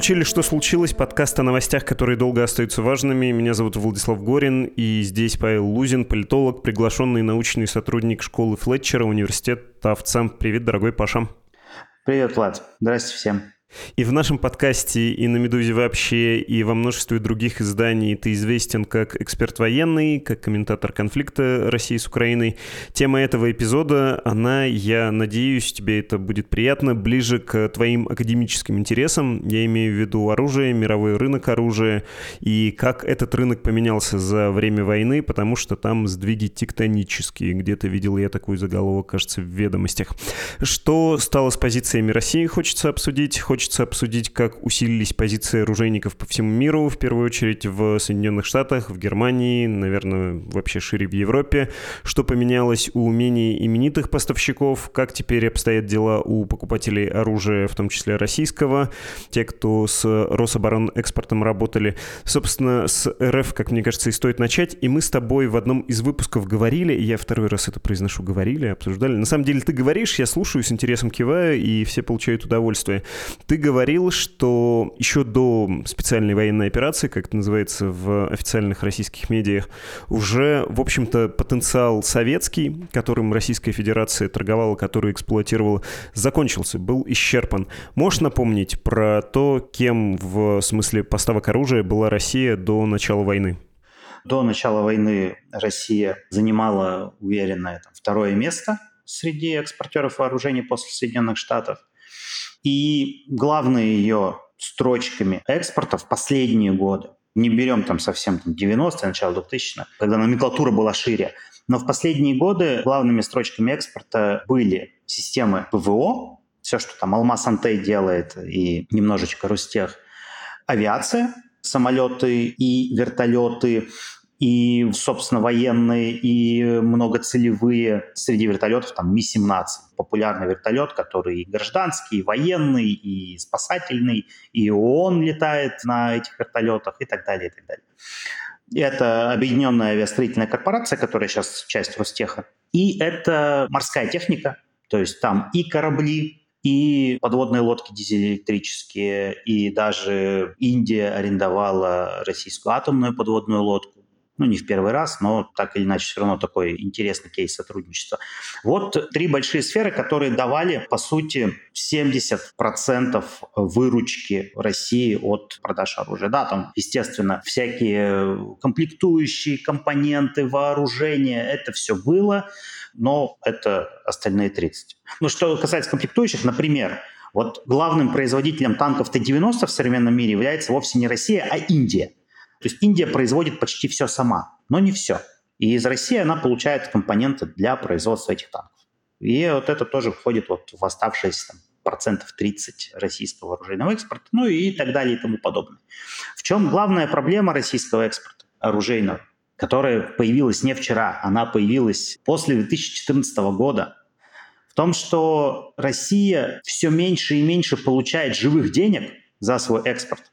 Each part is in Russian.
включили «Что случилось?» подкаст о новостях, которые долго остаются важными. Меня зовут Владислав Горин, и здесь Павел Лузин, политолог, приглашенный научный сотрудник школы Флетчера, университет Тавца. Привет, дорогой Паша. Привет, Влад. Здравствуйте всем. И в нашем подкасте, и на «Медузе» вообще, и во множестве других изданий ты известен как эксперт военный, как комментатор конфликта России с Украиной. Тема этого эпизода, она, я надеюсь, тебе это будет приятно, ближе к твоим академическим интересам. Я имею в виду оружие, мировой рынок оружия, и как этот рынок поменялся за время войны, потому что там сдвиги тектонические. Где-то видел я такой заголовок, кажется, в ведомостях. Что стало с позициями России, хочется обсудить, хочется хочется обсудить, как усилились позиции оружейников по всему миру, в первую очередь в Соединенных Штатах, в Германии, наверное, вообще шире в Европе, что поменялось у менее именитых поставщиков, как теперь обстоят дела у покупателей оружия, в том числе российского, те, кто с Рособоронэкспортом работали. Собственно, с РФ, как мне кажется, и стоит начать. И мы с тобой в одном из выпусков говорили, я второй раз это произношу, говорили, обсуждали. На самом деле ты говоришь, я слушаю, с интересом киваю, и все получают удовольствие. Ты говорил, что еще до специальной военной операции, как это называется в официальных российских медиах, уже, в общем-то, потенциал советский, которым Российская Федерация торговала, который эксплуатировала, закончился, был исчерпан. Можешь напомнить про то, кем в смысле поставок оружия была Россия до начала войны? До начала войны Россия занимала уверенное там, второе место среди экспортеров вооружений после Соединенных Штатов. И главные ее строчками экспорта в последние годы, не берем там совсем там, 90-е, начало 2000-х, когда номенклатура была шире, но в последние годы главными строчками экспорта были системы ПВО, все, что там Алмаз Антей делает, и немножечко Ростех, авиация, самолеты и вертолеты, и, собственно, военные, и многоцелевые среди вертолетов, там Ми-17, популярный вертолет, который и гражданский, и военный, и спасательный, и ООН летает на этих вертолетах и так далее, и так далее. Это объединенная авиастроительная корпорация, которая сейчас часть Ростеха. И это морская техника, то есть там и корабли, и подводные лодки дизель-электрические, и даже Индия арендовала российскую атомную подводную лодку ну, не в первый раз, но так или иначе все равно такой интересный кейс сотрудничества. Вот три большие сферы, которые давали, по сути, 70% выручки России от продаж оружия. Да, там, естественно, всякие комплектующие, компоненты, вооружения, это все было, но это остальные 30. Ну, что касается комплектующих, например, вот главным производителем танков Т-90 в современном мире является вовсе не Россия, а Индия. То есть Индия производит почти все сама, но не все. И из России она получает компоненты для производства этих танков. И вот это тоже входит вот в оставшиеся там, процентов 30 российского оружейного экспорта, ну и так далее и тому подобное. В чем главная проблема российского экспорта оружейного, которая появилась не вчера, она появилась после 2014 года, в том, что Россия все меньше и меньше получает живых денег за свой экспорт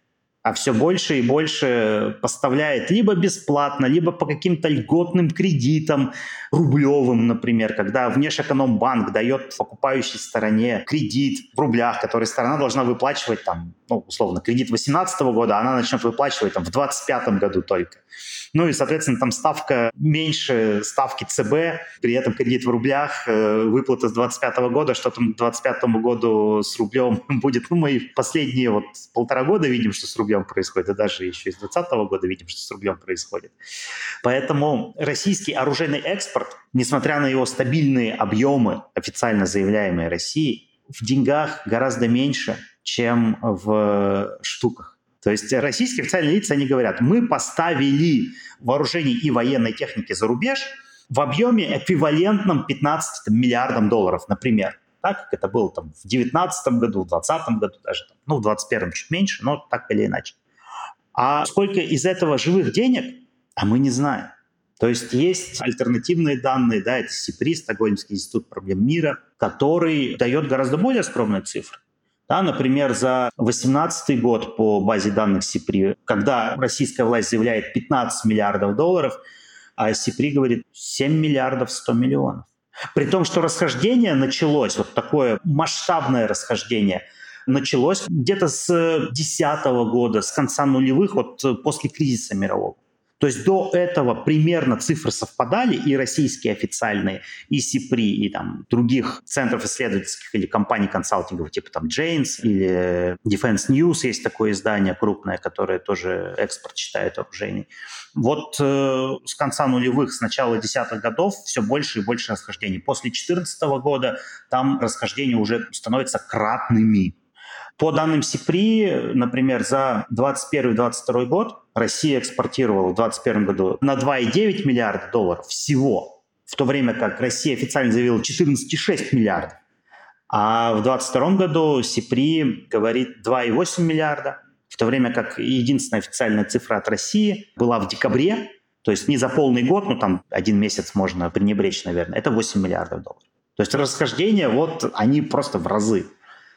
а все больше и больше поставляет либо бесплатно, либо по каким-то льготным кредитам, рублевым, например, когда внешэкономбанк дает покупающей стороне кредит в рублях, который сторона должна выплачивать там, ну, условно, кредит 2018 года, она начнет выплачивать там в 2025 году только. Ну и, соответственно, там ставка меньше ставки ЦБ, при этом кредит в рублях, э, выплата с 25 года, что там к 25 году с рублем будет. Ну, мы последние вот полтора года видим, что с рублем происходит, и даже еще из 20 года видим, что с рублем происходит. Поэтому российский оружейный экспорт, несмотря на его стабильные объемы, официально заявляемые Россией, в деньгах гораздо меньше, чем в штуках. То есть российские официальные лица, они говорят, мы поставили вооружений и военной техники за рубеж в объеме эквивалентном 15 миллиардам долларов, например. Так, как это было там, в 2019 году, в 2020 году даже, там, ну, в 2021 чуть меньше, но так или иначе. А сколько из этого живых денег, а мы не знаем. То есть есть альтернативные данные, да, это СИПРИ, Стокгольмский институт проблем мира, который дает гораздо более скромные цифры. Да, например, за 2018 год по базе данных СИПРИ, когда российская власть заявляет 15 миллиардов долларов, а СИПРИ говорит 7 миллиардов 100 миллионов. При том, что расхождение началось, вот такое масштабное расхождение, началось где-то с 2010 года, с конца нулевых, вот после кризиса мирового. То есть до этого примерно цифры совпадали, и российские официальные, и СИПРИ, и там других центров исследовательских или компаний консалтинговых, типа там Джейнс или Defense News, есть такое издание крупное, которое тоже экспорт читает вооружений. Вот э, с конца нулевых, с начала десятых годов все больше и больше расхождений. После 2014 года там расхождения уже становятся кратными. По данным СИПРИ, например, за 2021-2022 год Россия экспортировала в 2021 году на 2,9 миллиарда долларов всего, в то время как Россия официально заявила 14,6 миллиардов. А в 2022 году СИПРИ говорит 2,8 миллиарда, в то время как единственная официальная цифра от России была в декабре, то есть не за полный год, ну там один месяц можно пренебречь, наверное, это 8 миллиардов долларов. То есть расхождения, вот они просто в разы.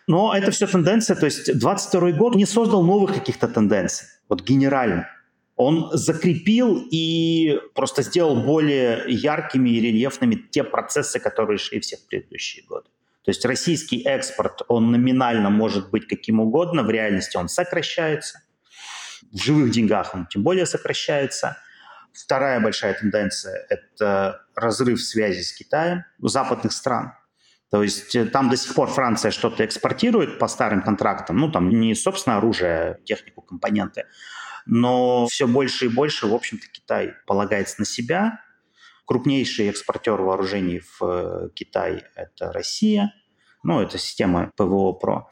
Но это все тенденция, то есть 22 год не создал новых каких-то тенденций, вот генерально. Он закрепил и просто сделал более яркими и рельефными те процессы, которые шли все в предыдущие годы. То есть российский экспорт, он номинально может быть каким угодно, в реальности он сокращается. В живых деньгах он тем более сокращается. Вторая большая тенденция – это разрыв связи с Китаем западных стран. То есть э, там до сих пор Франция что-то экспортирует по старым контрактам, ну там не собственно оружие, технику, компоненты, но все больше и больше, в общем-то, Китай полагается на себя. Крупнейший экспортер вооружений в э, Китай – это Россия, ну, это система ПВО ПРО.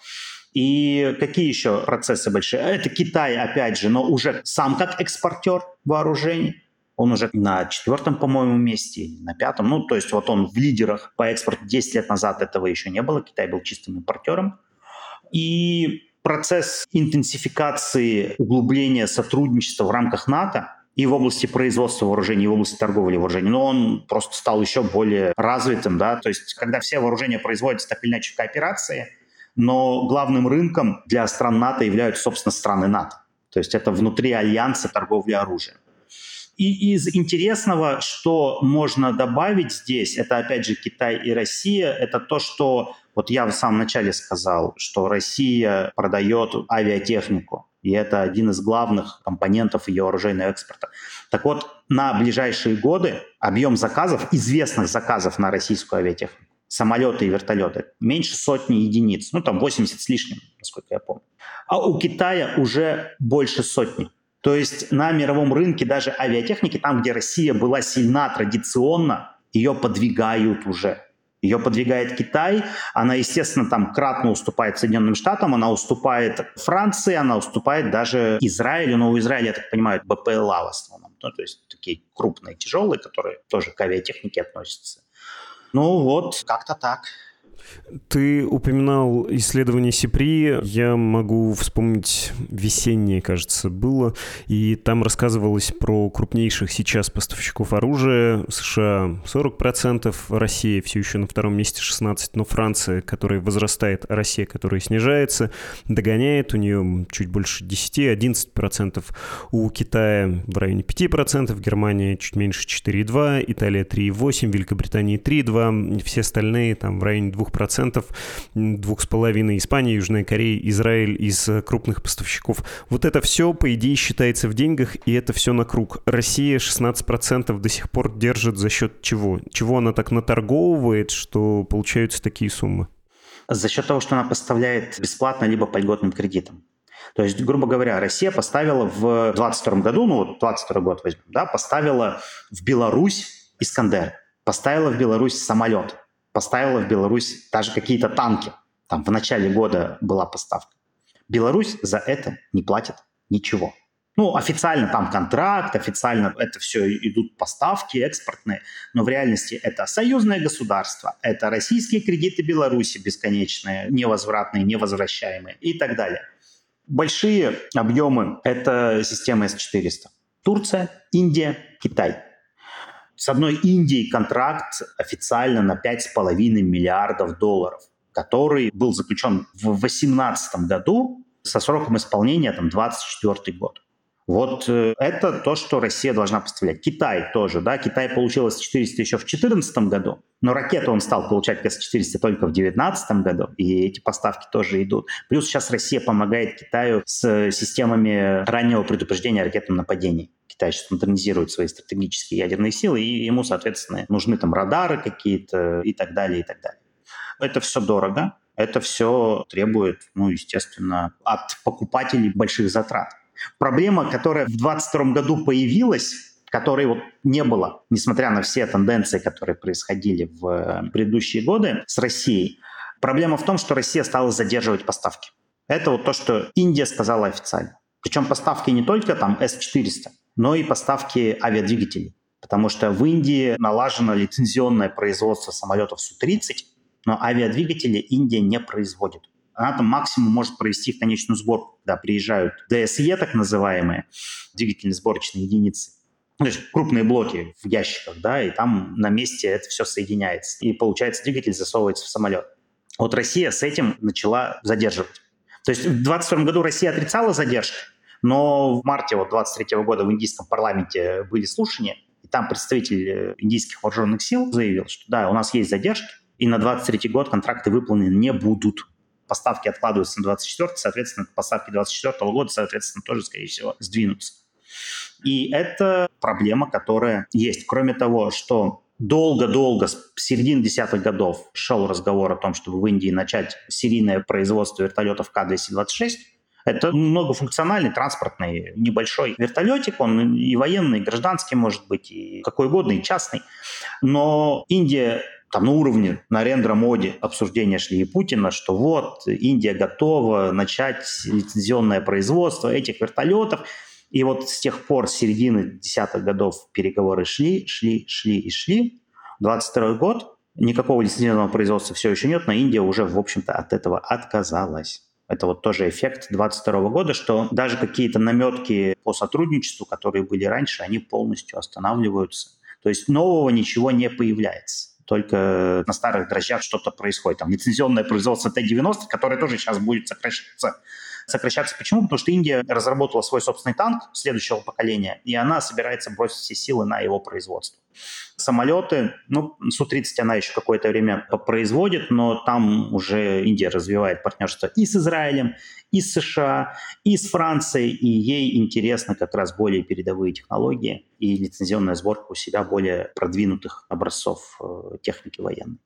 И какие еще процессы большие? Это Китай, опять же, но уже сам как экспортер вооружений. Он уже на четвертом, по-моему, месте, на пятом. Ну, то есть вот он в лидерах по экспорту 10 лет назад этого еще не было. Китай был чистым импортером. И процесс интенсификации, углубления сотрудничества в рамках НАТО и в области производства вооружений, и в области торговли вооружений, но он просто стал еще более развитым, да, то есть когда все вооружения производятся так или иначе в кооперации, но главным рынком для стран НАТО являются, собственно, страны НАТО. То есть это внутри альянса торговли оружием. И из интересного, что можно добавить здесь, это опять же Китай и Россия, это то, что вот я в самом начале сказал, что Россия продает авиатехнику, и это один из главных компонентов ее оружейного экспорта. Так вот, на ближайшие годы объем заказов, известных заказов на российскую авиатехнику, самолеты и вертолеты, меньше сотни единиц, ну там 80 с лишним, насколько я помню. А у Китая уже больше сотни. То есть на мировом рынке даже авиатехники, там, где Россия была сильна традиционно, ее подвигают уже. Ее подвигает Китай, она, естественно, там кратно уступает Соединенным Штатам, она уступает Франции, она уступает даже Израилю, но у Израиля, я так понимаю, БПЛА в основном, ну, то есть такие крупные, тяжелые, которые тоже к авиатехнике относятся. Ну вот, как-то так. Ты упоминал исследование СИПРИ. Я могу вспомнить весеннее, кажется, было. И там рассказывалось про крупнейших сейчас поставщиков оружия. США 40%, Россия все еще на втором месте 16%, но Франция, которая возрастает, а Россия, которая снижается, догоняет. У нее чуть больше 10-11%. У Китая в районе 5%, Германия чуть меньше 4,2%, Италия 3,8%, Великобритания 3,2%, все остальные там в районе 2% процентов, двух с половиной Испания, Южная Корея, Израиль из э, крупных поставщиков. Вот это все, по идее, считается в деньгах, и это все на круг. Россия 16% до сих пор держит за счет чего? Чего она так наторговывает, что получаются такие суммы? За счет того, что она поставляет бесплатно либо по льготным кредитам. То есть, грубо говоря, Россия поставила в 2022 году, ну вот 22 год возьмем, да, поставила в Беларусь Искандер, поставила в Беларусь самолет, поставила в Беларусь даже какие-то танки. Там в начале года была поставка. Беларусь за это не платит ничего. Ну, официально там контракт, официально это все идут поставки экспортные, но в реальности это союзное государство, это российские кредиты Беларуси бесконечные, невозвратные, невозвращаемые и так далее. Большие объемы – это система С-400. Турция, Индия, Китай – с одной Индией контракт официально на 5,5 миллиардов долларов, который был заключен в 2018 году со сроком исполнения там, 24 год. Вот э, это то, что Россия должна поставлять. Китай тоже, да, Китай получил С-400 еще в 2014 году, но ракету он стал получать С-400 только в 2019 году, и эти поставки тоже идут. Плюс сейчас Россия помогает Китаю с системами раннего предупреждения о ракетном нападении. Китай сейчас модернизирует свои стратегические ядерные силы, и ему, соответственно, нужны там радары какие-то и так далее, и так далее. Это все дорого, это все требует, ну, естественно, от покупателей больших затрат. Проблема, которая в 2022 году появилась, которой вот не было, несмотря на все тенденции, которые происходили в э, предыдущие годы с Россией. Проблема в том, что Россия стала задерживать поставки. Это вот то, что Индия сказала официально. Причем поставки не только там С-400, но и поставки авиадвигателей. Потому что в Индии налажено лицензионное производство самолетов Су-30, но авиадвигатели Индия не производит она там максимум может провести в конечную сборку, когда приезжают ДСЕ, так называемые, двигательно-сборочные единицы. Ну, то есть крупные блоки в ящиках, да, и там на месте это все соединяется. И получается, двигатель засовывается в самолет. Вот Россия с этим начала задерживать. То есть в 2022 году Россия отрицала задержки, но в марте вот 23 года в индийском парламенте были слушания, и там представитель э, индийских вооруженных сил заявил, что да, у нас есть задержки, и на 23 год контракты выполнены не будут поставки откладываются на 24 соответственно, поставки 24 года, соответственно, тоже, скорее всего, сдвинутся. И это проблема, которая есть. Кроме того, что долго-долго, с середины десятых годов шел разговор о том, чтобы в Индии начать серийное производство вертолетов К-226, это многофункциональный транспортный небольшой вертолетик, он и военный, и гражданский может быть, и какой угодно, и частный. Но Индия там на уровне Нарендра Моди обсуждения шли и Путина, что вот Индия готова начать лицензионное производство этих вертолетов. И вот с тех пор, с середины десятых годов переговоры шли, шли, шли и шли. 22 год, никакого лицензионного производства все еще нет, но Индия уже, в общем-то, от этого отказалась. Это вот тоже эффект 22 года, что даже какие-то наметки по сотрудничеству, которые были раньше, они полностью останавливаются. То есть нового ничего не появляется только на старых дрожжах что-то происходит. Там лицензионное производство Т-90, которое тоже сейчас будет сокращаться. Сокращаться почему? Потому что Индия разработала свой собственный танк следующего поколения, и она собирается бросить все силы на его производство. Самолеты, ну, Су-30 она еще какое-то время производит, но там уже Индия развивает партнерство и с Израилем, и с США, и с Францией, и ей интересно как раз более передовые технологии и лицензионная сборка у себя более продвинутых образцов э, техники военной.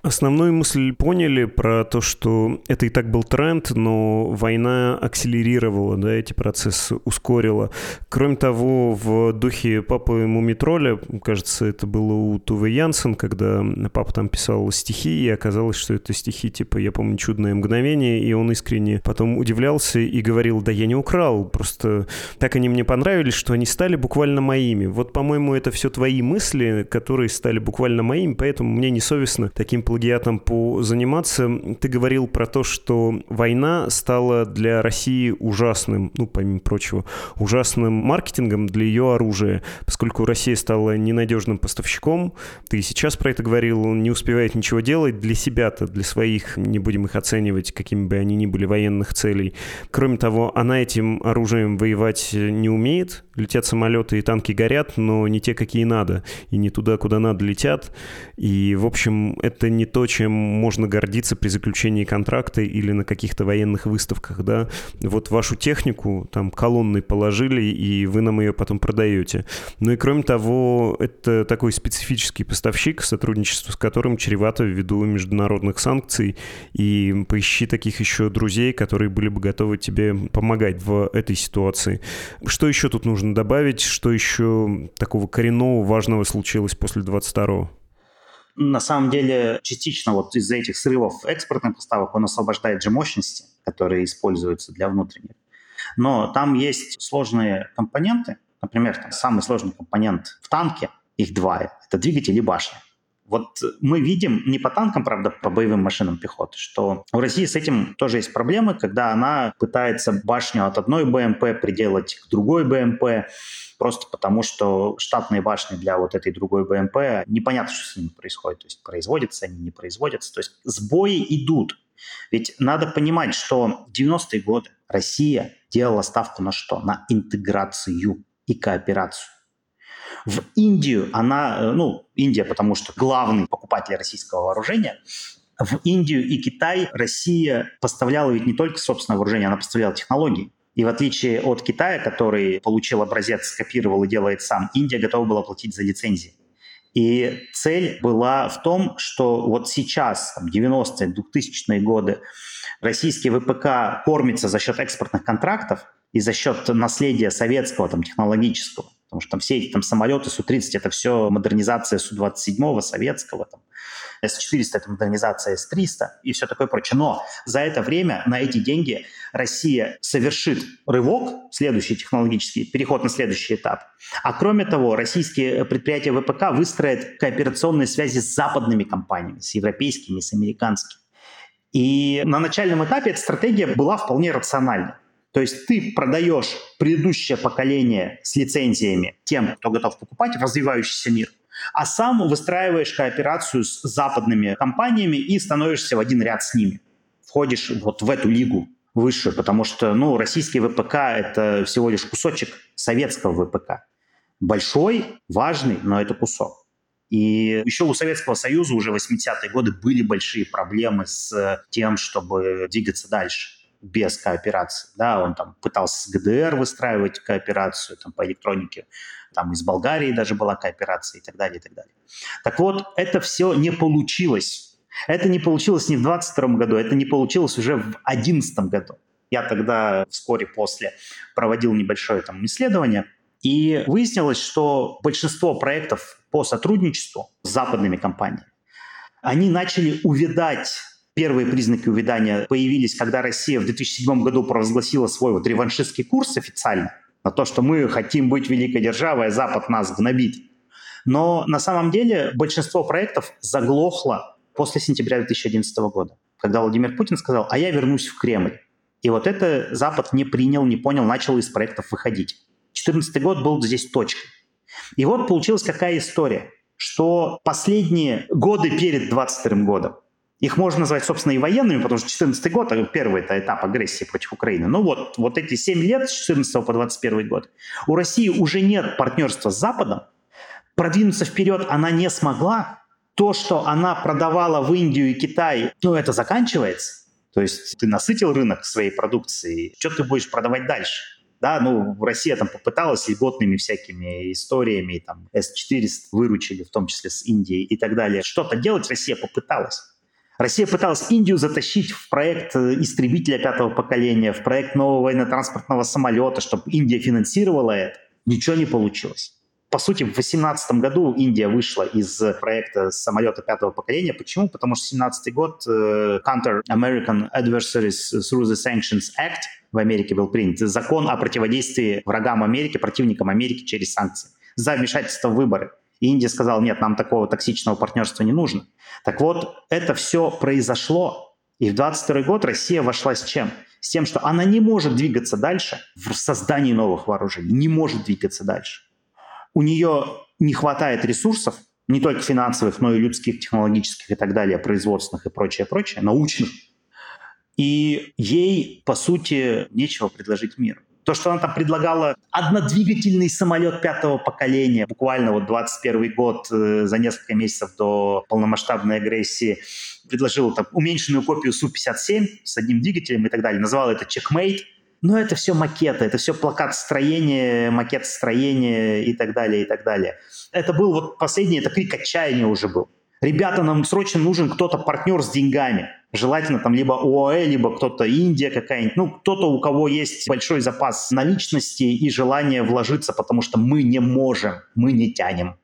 Основную мысль поняли про то, что это и так был тренд, но война акселерировала да, эти процессы, ускорила. Кроме того, в духе папы Мумитроля, кажется, это было у Тувы Янсен, когда папа там писал стихи, и оказалось, что это стихи типа «Я помню чудное мгновение», и он искренне потом удивлялся и говорил, да я не украл, просто так они мне понравились, что они стали буквально моими. Вот, по-моему, это все твои мысли, которые стали буквально моими, поэтому мне не совестно таким плагиатом позаниматься. Ты говорил про то, что война стала для России ужасным, ну, помимо прочего, ужасным маркетингом для ее оружия, поскольку Россия стала ненадежным поставщиком. Ты сейчас про это говорил, не успевает ничего делать для себя-то, для своих, не будем их оценивать, какими бы они ни были, военных целей. Кроме того, она этим оружием воевать не умеет, летят самолеты и танки горят, но не те, какие надо, и не туда, куда надо летят. И, в общем, это не то, чем можно гордиться при заключении контракта или на каких-то военных выставках, да. Вот вашу технику там колонной положили, и вы нам ее потом продаете. Ну и кроме того, это такой специфический поставщик, сотрудничество с которым чревато ввиду международных санкций, и поищи таких еще друзей, которые были бы готовы тебе помогать в этой ситуации. Что еще тут нужно добавить? Что еще такого коренного, важного случилось после 22-го? На самом деле, частично вот из-за этих срывов экспортных поставок он освобождает же мощности, которые используются для внутренних. Но там есть сложные компоненты. Например, там самый сложный компонент в танке, их два, это двигатель и башня. Вот мы видим, не по танкам, правда, по боевым машинам пехоты, что у России с этим тоже есть проблемы, когда она пытается башню от одной БМП приделать к другой БМП, просто потому что штатные башни для вот этой другой БМП, непонятно, что с ними происходит. То есть производятся они, не производятся. То есть сбои идут. Ведь надо понимать, что в 90-е годы Россия делала ставку на что? На интеграцию и кооперацию. В Индию она, э, ну, Индия, потому что главный покупатель российского вооружения, в Индию и Китай Россия поставляла ведь не только собственное вооружение, она поставляла технологии. И в отличие от Китая, который получил образец, скопировал и делает сам, Индия готова была платить за лицензии. И цель была в том, что вот сейчас, там, 90-е, 2000-е годы, российский ВПК кормится за счет экспортных контрактов и за счет наследия советского, там, технологического. Потому что там все эти там, самолеты Су-30 — это все модернизация Су-27 советского, там, С-400 — это модернизация С-300 и все такое прочее. Но за это время на эти деньги Россия совершит рывок, следующий технологический, переход на следующий этап. А кроме того, российские предприятия ВПК выстроят кооперационные связи с западными компаниями, с европейскими, с американскими. И на начальном этапе эта стратегия была вполне рациональной. То есть ты продаешь предыдущее поколение с лицензиями тем, кто готов покупать развивающийся мир, а сам выстраиваешь кооперацию с западными компаниями и становишься в один ряд с ними. Входишь вот в эту лигу выше, потому что ну, российский ВПК — это всего лишь кусочек советского ВПК. Большой, важный, но это кусок. И еще у Советского Союза уже в 80-е годы были большие проблемы с тем, чтобы двигаться дальше без кооперации. Да, он там пытался с ГДР выстраивать кооперацию там, по электронике, там из Болгарии даже была кооперация и так далее, и так далее. Так вот, это все не получилось. Это не получилось не в 22 году, это не получилось уже в 2011 году. Я тогда вскоре после проводил небольшое там исследование, и выяснилось, что большинство проектов по сотрудничеству с западными компаниями, они начали увядать Первые признаки увядания появились, когда Россия в 2007 году провозгласила свой вот реваншистский курс официально на то, что мы хотим быть великой державой, а Запад нас гнобит. Но на самом деле большинство проектов заглохло после сентября 2011 года, когда Владимир Путин сказал, а я вернусь в Кремль. И вот это Запад не принял, не понял, начал из проектов выходить. 2014 год был здесь точкой. И вот получилась какая история, что последние годы перед 2022 годом их можно назвать, собственно, и военными, потому что 2014 год, первый это этап агрессии против Украины. Ну вот, вот эти 7 лет, с 14 по 21 год, у России уже нет партнерства с Западом. Продвинуться вперед она не смогла. То, что она продавала в Индию и Китай, ну это заканчивается. То есть ты насытил рынок своей продукции, что ты будешь продавать дальше? Да, ну, Россия там попыталась льготными всякими историями, там, С-400 выручили, в том числе с Индией и так далее. Что-то делать Россия попыталась. Россия пыталась Индию затащить в проект э, истребителя пятого поколения, в проект нового военно-транспортного самолета, чтобы Индия финансировала это. Ничего не получилось. По сути, в 2018 году Индия вышла из проекта самолета пятого поколения. Почему? Потому что 2017 год uh, Counter American Adversaries Through the Sanctions Act в Америке был принят. Закон о противодействии врагам Америки, противникам Америки через санкции за вмешательство в выборы. Индия сказала, нет, нам такого токсичного партнерства не нужно. Так вот, это все произошло, и в 22 год Россия вошла с чем? С тем, что она не может двигаться дальше в создании новых вооружений, не может двигаться дальше. У нее не хватает ресурсов, не только финансовых, но и людских, технологических и так далее, производственных и прочее, прочее, научных. И ей, по сути, нечего предложить миру. То, что она там предлагала однодвигательный самолет пятого поколения, буквально вот 21 год, э, за несколько месяцев до полномасштабной агрессии, предложила там уменьшенную копию Су-57 с одним двигателем и так далее, называла это чекмейт. Но это все макеты, это все плакат строения, макет строения и так далее, и так далее. Это был вот последний, это крик отчаяния уже был. Ребята, нам срочно нужен кто-то партнер с деньгами. Желательно там либо ОАЭ, либо кто-то Индия какая-нибудь. Ну, кто-то, у кого есть большой запас наличности и желание вложиться, потому что мы не можем, мы не тянем.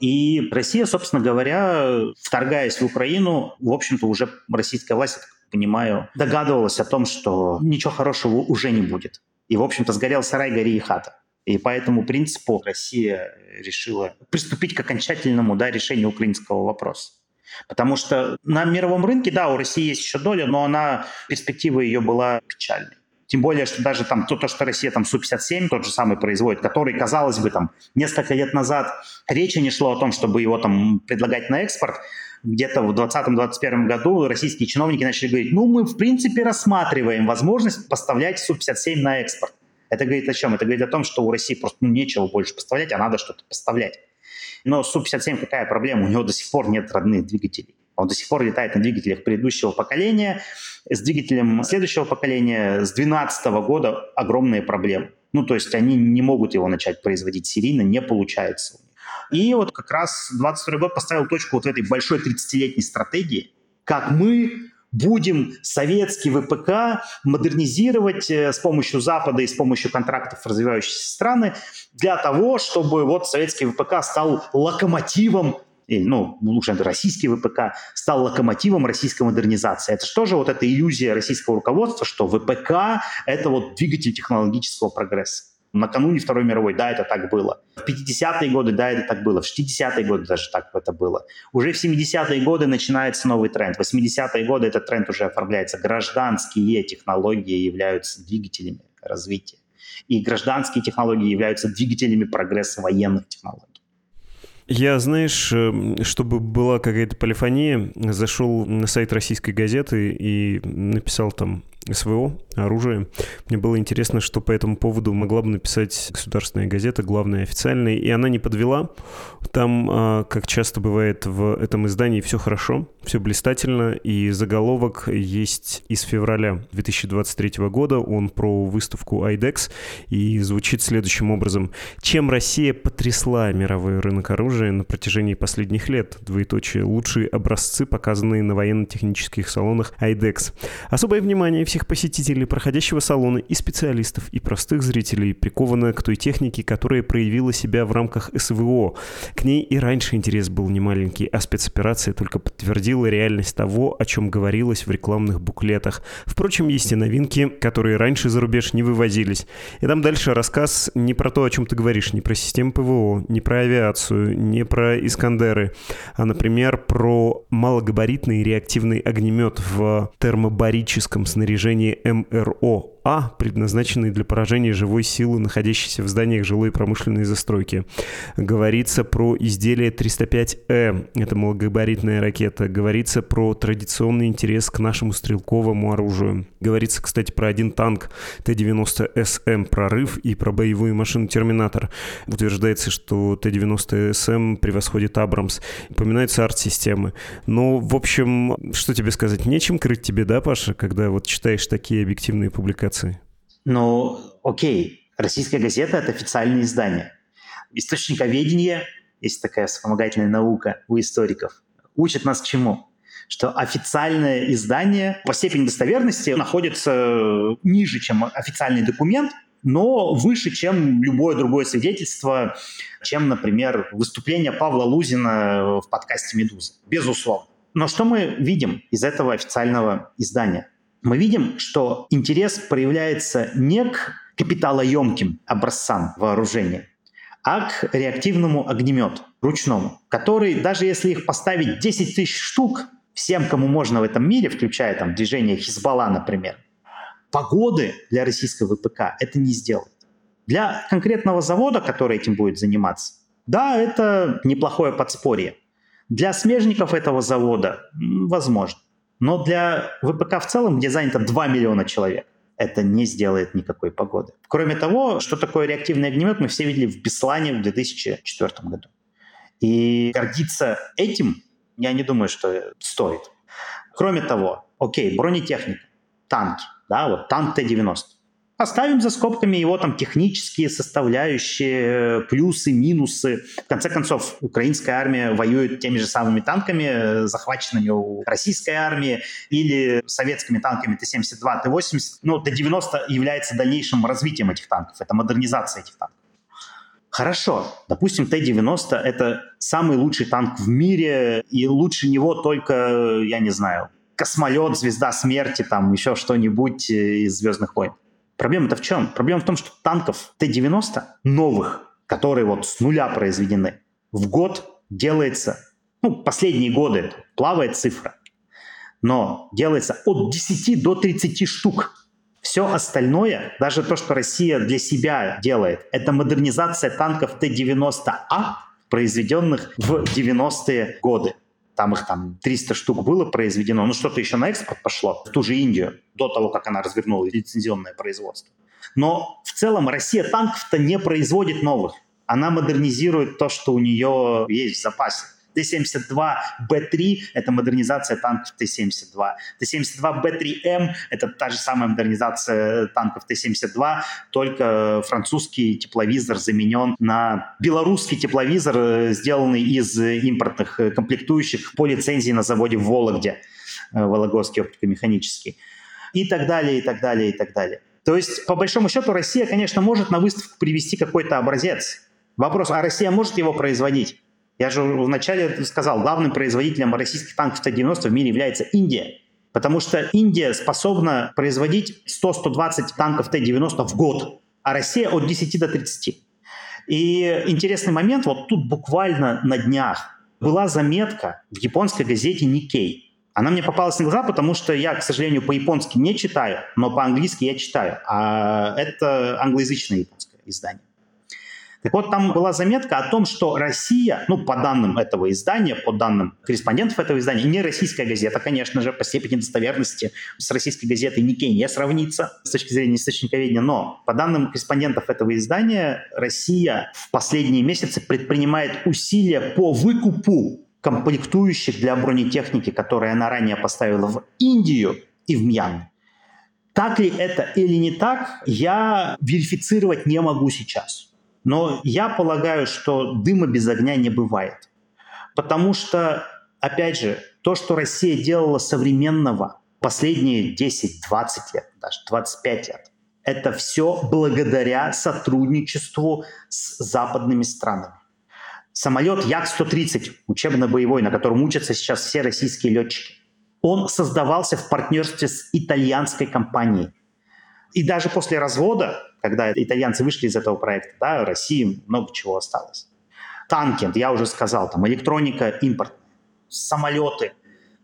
И Россия, собственно говоря, вторгаясь в Украину, в общем-то, уже российская власть, я так понимаю, догадывалась о том, что ничего хорошего уже не будет. И, в общем-то, сгорел сарай, гори и хата. И по этому принципу Россия решила приступить к окончательному да, решению украинского вопроса. Потому что на мировом рынке, да, у России есть еще доля, но она, перспектива ее была печальной. Тем более, что даже там то, то что Россия там Су-57 тот же самый производит, который, казалось бы, там несколько лет назад речи не шло о том, чтобы его там предлагать на экспорт, где-то в 2020-2021 году российские чиновники начали говорить, ну, мы, в принципе, рассматриваем возможность поставлять Су-57 на экспорт. Это говорит о чем? Это говорит о том, что у России просто ну, нечего больше поставлять, а надо что-то поставлять. Но Су-57 какая проблема? У него до сих пор нет родных двигателей. Он до сих пор летает на двигателях предыдущего поколения. С двигателем следующего поколения с 2012 года огромные проблемы. Ну, то есть они не могут его начать производить серийно, не получается. И вот как раз 22 год поставил точку вот в этой большой 30-летней стратегии, как мы будем советский ВПК модернизировать э, с помощью Запада и с помощью контрактов развивающиеся страны для того, чтобы вот советский ВПК стал локомотивом или, ну, лучше это российский ВПК, стал локомотивом российской модернизации. Это что же вот эта иллюзия российского руководства, что ВПК — это вот двигатель технологического прогресса накануне Второй мировой, да, это так было. В 50-е годы, да, это так было. В 60-е годы даже так это было. Уже в 70-е годы начинается новый тренд. В 80-е годы этот тренд уже оформляется. Гражданские технологии являются двигателями развития. И гражданские технологии являются двигателями прогресса военных технологий. Я, знаешь, эм, чтобы была какая-то полифония, зашел на сайт российской газеты и написал там СВО, оружие. Мне было интересно, что по этому поводу могла бы написать государственная газета, главная официальная, и она не подвела. Там, а, как часто бывает в этом издании, все хорошо, все блистательно, и заголовок есть из февраля 2023 года, он про выставку IDEX, и звучит следующим образом. Чем Россия потрясла мировой рынок оружия на протяжении последних лет? Двоеточие. Лучшие образцы, показанные на военно-технических салонах IDEX. Особое внимание всех посетителей проходящего салона и специалистов, и простых зрителей приковано к той технике, которая проявила себя в рамках СВО. К ней и раньше интерес был немаленький, а спецоперация только подтвердила реальность того, о чем говорилось в рекламных буклетах. Впрочем, есть и новинки, которые раньше за рубеж не вывозились. И там дальше рассказ не про то, о чем ты говоришь, не про систему ПВО, не про авиацию, не про Искандеры, а, например, про малогабаритный реактивный огнемет в термобарическом снаряжении снаряжении МРО а, предназначенный для поражения живой силы, находящейся в зданиях жилой и промышленной застройки. Говорится про изделие 305Э, это малогабаритная ракета. Говорится про традиционный интерес к нашему стрелковому оружию. Говорится, кстати, про один танк Т-90СМ «Прорыв» и про боевую машину «Терминатор». Утверждается, что Т-90СМ превосходит «Абрамс». Упоминаются арт-системы. Но, в общем, что тебе сказать? Нечем крыть тебе, да, Паша, когда вот читаешь такие объективные публикации? Публикации? Ну, окей. Российская газета — это официальное издание. Источниковедение, есть такая вспомогательная наука у историков, учит нас чему? Что официальное издание по степени достоверности находится ниже, чем официальный документ, но выше, чем любое другое свидетельство, чем, например, выступление Павла Лузина в подкасте «Медуза». Безусловно. Но что мы видим из этого официального издания? Мы видим, что интерес проявляется не к капиталоемким образцам вооружения, а к реактивному огнемету, ручному, который, даже если их поставить 10 тысяч штук всем, кому можно в этом мире, включая там движение Хизбалла, например, погоды для российского ВПК это не сделает. Для конкретного завода, который этим будет заниматься, да, это неплохое подспорье. Для смежников этого завода возможно. Но для ВПК в целом, где занято 2 миллиона человек, это не сделает никакой погоды. Кроме того, что такое реактивный огнемет, мы все видели в Беслане в 2004 году. И гордиться этим, я не думаю, что стоит. Кроме того, окей, бронетехника, танки, да, вот танк Т-90. Оставим за скобками его там технические составляющие, плюсы, минусы. В конце концов, украинская армия воюет теми же самыми танками, захваченными у российской армии, или советскими танками Т-72, Т-80. Ну, Т-90 является дальнейшим развитием этих танков, это модернизация этих танков. Хорошо, допустим, Т-90 — это самый лучший танк в мире, и лучше него только, я не знаю, космолет, звезда смерти, там еще что-нибудь из «Звездных войн». Проблема-то в чем? Проблема в том, что танков Т-90 новых, которые вот с нуля произведены, в год делается, ну, последние годы плавает цифра, но делается от 10 до 30 штук. Все остальное, даже то, что Россия для себя делает, это модернизация танков Т-90А, произведенных в 90-е годы. Там их там 300 штук было произведено. Ну, что-то еще на экспорт пошло в ту же Индию до того, как она развернула лицензионное производство. Но в целом Россия танков-то не производит новых. Она модернизирует то, что у нее есть в запасе. Т-72Б3 — это модернизация танков Т-72. Т-72Б3М — это та же самая модернизация танков Т-72, только французский тепловизор заменен на белорусский тепловизор, э, сделанный из импортных э, комплектующих по лицензии на заводе в Вологде, э, Вологодский оптико-механический. И так далее, и так далее, и так далее. То есть, по большому счету, Россия, конечно, может на выставку привести какой-то образец. Вопрос, а Россия может его производить? Я же вначале сказал, главным производителем российских танков Т-90 в мире является Индия. Потому что Индия способна производить 100-120 танков Т-90 в год, а Россия от 10 до 30. И интересный момент, вот тут буквально на днях была заметка в японской газете Nikkei. Она мне попалась на глаза, потому что я, к сожалению, по-японски не читаю, но по-английски я читаю. А это англоязычное японское издание. Так вот, там была заметка о том, что Россия, ну, по данным этого издания, по данным корреспондентов этого издания, не российская газета, конечно же, по степени достоверности с российской газетой Никей не сравнится с точки зрения источниковедения, но по данным корреспондентов этого издания, Россия в последние месяцы предпринимает усилия по выкупу комплектующих для бронетехники, которые она ранее поставила в Индию и в Мьянму. Так ли это или не так, я верифицировать не могу сейчас. Но я полагаю, что дыма без огня не бывает. Потому что, опять же, то, что Россия делала современного последние 10, 20 лет, даже 25 лет, это все благодаря сотрудничеству с западными странами. Самолет Як-130, учебно-боевой, на котором учатся сейчас все российские летчики, он создавался в партнерстве с итальянской компанией. И даже после развода когда итальянцы вышли из этого проекта, да, России много чего осталось. Танки, я уже сказал, там электроника импортная, самолеты,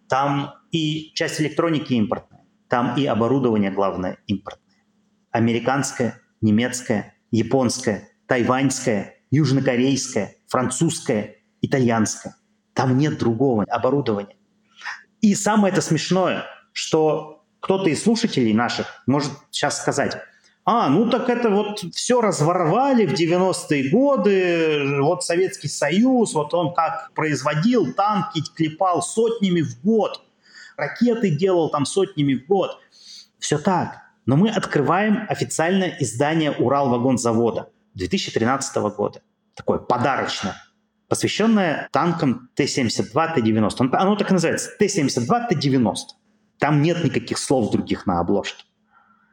там и часть электроники импортная, там и оборудование, главное, импортное. Американское, немецкое, японское, тайваньское, южнокорейское, французское, итальянское. Там нет другого оборудования. И самое это смешное, что кто-то из слушателей наших может сейчас сказать, а, ну так это вот все разворовали в 90-е годы, вот Советский Союз, вот он как производил танки, клепал сотнями в год, ракеты делал там сотнями в год. Все так. Но мы открываем официальное издание Уралвагонзавода 2013 года. Такое подарочное, посвященное танкам Т-72, Т-90. Оно так и называется, Т-72, Т-90. Там нет никаких слов других на обложке.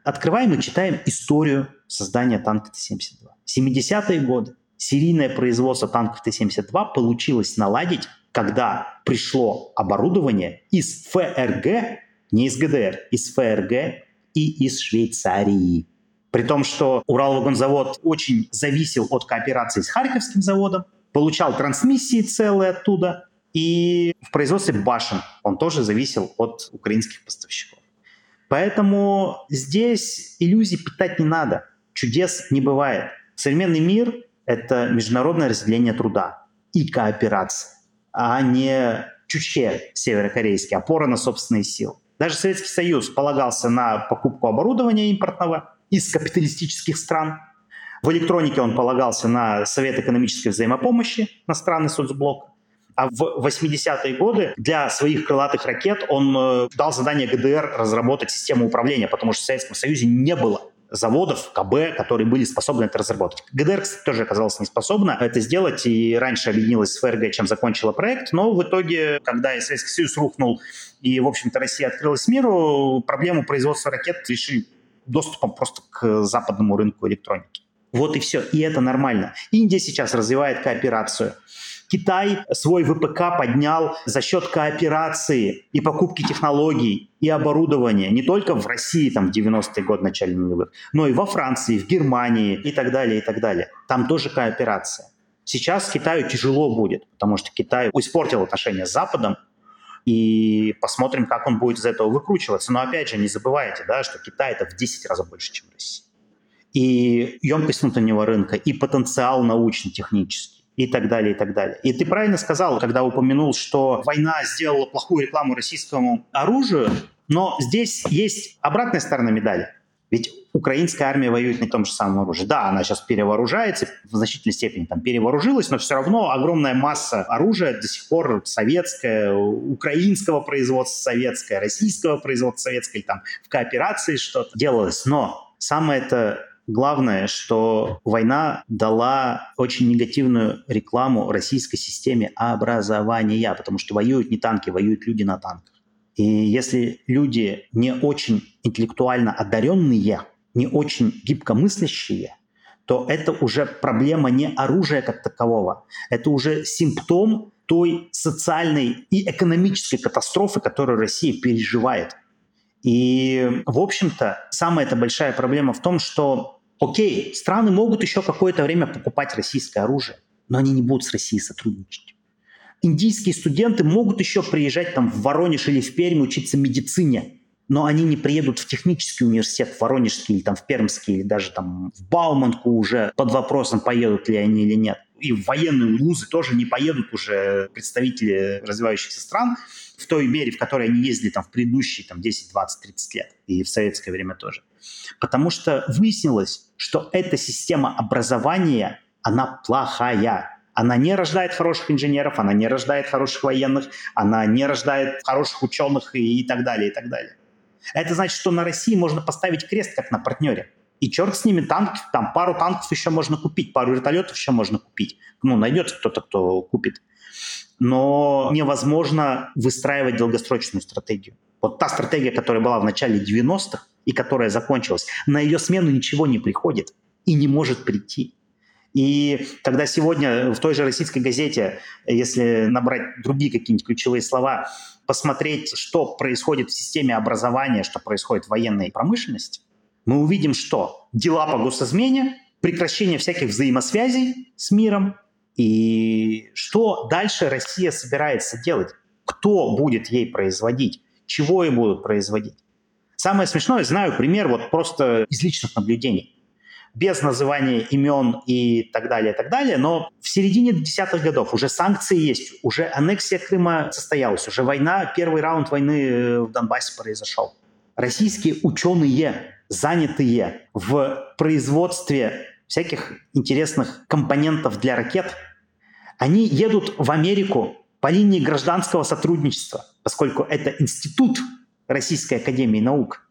Открываем и читаем историю создания танка Т-72. 70-е годы серийное производство танков Т-72 получилось наладить, когда пришло оборудование из ФРГ, не из ГДР, из ФРГ и из Швейцарии. При том, что Уралвагонзавод очень зависел от кооперации с Харьковским заводом, получал трансмиссии целые оттуда, и в производстве башен он тоже зависел от украинских поставщиков. Поэтому здесь иллюзий питать не надо. Чудес не бывает. Современный мир — это международное разделение труда и кооперация, а не чучхе северокорейский, опора на собственные силы. Даже Советский Союз полагался на покупку оборудования импортного из капиталистических стран. В электронике он полагался на Совет экономической взаимопомощи, на страны соцблока. А в 80-е годы для своих крылатых ракет он э, дал задание ГДР разработать систему управления, потому что в Советском Союзе не было заводов КБ, которые были способны это разработать. ГДР, кстати, тоже оказалась не способна это сделать, и раньше объединилась с ФРГ, чем закончила проект, но в итоге, когда Советский Союз рухнул, и, в общем-то, Россия открылась миру, проблему производства ракет решили доступом просто к западному рынку электроники. Вот и все. И это нормально. Индия сейчас развивает кооперацию. Китай свой ВПК поднял за счет кооперации и покупки технологий и оборудования не только в России там, в 90-е годы, начале нулевых, но и во Франции, в Германии и так далее, и так далее. Там тоже кооперация. Сейчас Китаю тяжело будет, потому что Китай испортил отношения с Западом, и посмотрим, как он будет из этого выкручиваться. Но опять же, не забывайте, да, что Китай это в 10 раз больше, чем Россия. И емкость внутреннего рынка, и потенциал научно-технический и так далее, и так далее. И ты правильно сказал, когда упомянул, что война сделала плохую рекламу российскому оружию, но здесь есть обратная сторона медали. Ведь украинская армия воюет на том же самом оружии. Да, она сейчас перевооружается, в значительной степени там перевооружилась, но все равно огромная масса оружия до сих пор советская, украинского производства советское, российского производства советское, или там в кооперации что-то делалось. Но самое это главное, что война дала очень негативную рекламу российской системе образования, потому что воюют не танки, воюют люди на танках. И если люди не очень интеллектуально одаренные, не очень гибкомыслящие, то это уже проблема не оружия как такового. Это уже симптом той социальной и экономической катастрофы, которую Россия переживает. И, в общем-то, самая эта большая проблема в том, что, окей, страны могут еще какое-то время покупать российское оружие, но они не будут с Россией сотрудничать индийские студенты могут еще приезжать там в Воронеж или в Пермь учиться медицине, но они не приедут в технический университет, в Воронежский или там в Пермский, или даже там в Бауманку уже под вопросом, поедут ли они или нет. И в военные вузы тоже не поедут уже представители развивающихся стран в той мере, в которой они ездили там в предыдущие там, 10, 20, 30 лет. И в советское время тоже. Потому что выяснилось, что эта система образования, она плохая она не рождает хороших инженеров, она не рождает хороших военных, она не рождает хороших ученых и, и так далее, и так далее. Это значит, что на России можно поставить крест как на партнере. И черт с ними, танки, там пару танков еще можно купить, пару вертолетов еще можно купить. Ну, найдется кто-то, кто купит. Но невозможно выстраивать долгосрочную стратегию. Вот та стратегия, которая была в начале 90-х и которая закончилась, на ее смену ничего не приходит и не может прийти. И когда сегодня в той же российской газете, если набрать другие какие-нибудь ключевые слова, посмотреть, что происходит в системе образования, что происходит в военной промышленности, мы увидим, что дела по госизмене, прекращение всяких взаимосвязей с миром, и что дальше Россия собирается делать, кто будет ей производить, чего ей будут производить. Самое смешное, знаю пример вот просто из личных наблюдений без называния имен и так далее, и так далее. Но в середине десятых годов уже санкции есть, уже аннексия Крыма состоялась, уже война, первый раунд войны э, в Донбассе произошел. Российские ученые, занятые в производстве всяких интересных компонентов для ракет, они едут в Америку по линии гражданского сотрудничества, поскольку это институт Российской Академии Наук,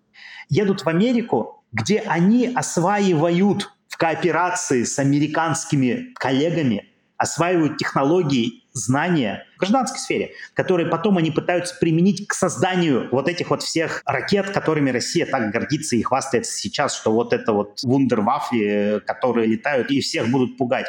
едут в Америку где они осваивают в кооперации с американскими коллегами, осваивают технологии, знания в гражданской сфере, которые потом они пытаются применить к созданию вот этих вот всех ракет, которыми Россия так гордится и хвастается сейчас, что вот это вот вундервафли, которые летают и всех будут пугать.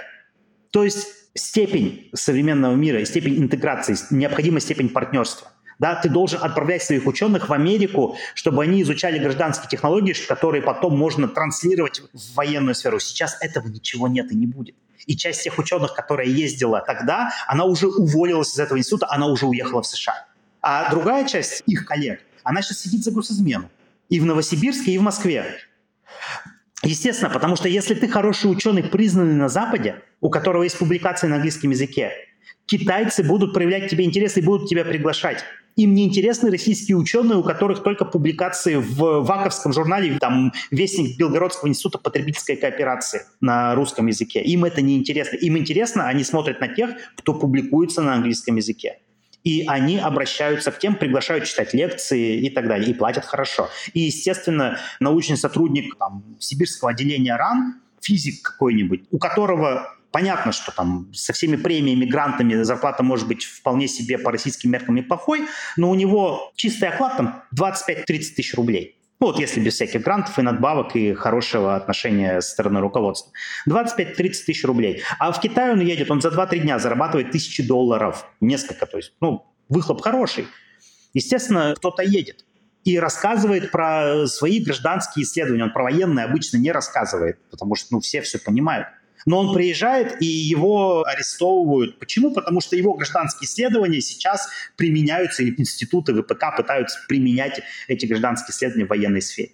То есть степень современного мира и степень интеграции, необходимая степень партнерства – да, ты должен отправлять своих ученых в Америку, чтобы они изучали гражданские технологии, которые потом можно транслировать в военную сферу. Сейчас этого ничего нет и не будет. И часть тех ученых, которая ездила тогда, она уже уволилась из этого института, она уже уехала в США. А другая часть их коллег, она сейчас сидит за госизмену. И в Новосибирске, и в Москве. Естественно, потому что если ты хороший ученый, признанный на Западе, у которого есть публикации на английском языке, китайцы будут проявлять тебе интерес и будут тебя приглашать. Им не интересны российские ученые, у которых только публикации в ВАКовском журнале, там, Вестник Белгородского института потребительской кооперации на русском языке. Им это не интересно. Им интересно, они смотрят на тех, кто публикуется на английском языке. И они обращаются к тем, приглашают читать лекции и так далее, и платят хорошо. И, естественно, научный сотрудник там, сибирского отделения РАН, физик какой-нибудь, у которого Понятно, что там со всеми премиями, грантами зарплата может быть вполне себе по российским меркам неплохой, но у него чистый оклад там 25-30 тысяч рублей. Ну, вот если без всяких грантов и надбавок и хорошего отношения со стороны руководства. 25-30 тысяч рублей. А в Китай он едет, он за 2-3 дня зарабатывает тысячи долларов. Несколько, то есть, ну, выхлоп хороший. Естественно, кто-то едет и рассказывает про свои гражданские исследования. Он про военные обычно не рассказывает, потому что ну, все все понимают. Но он приезжает, и его арестовывают. Почему? Потому что его гражданские исследования сейчас применяются, или институты ВПК пытаются применять эти гражданские исследования в военной сфере.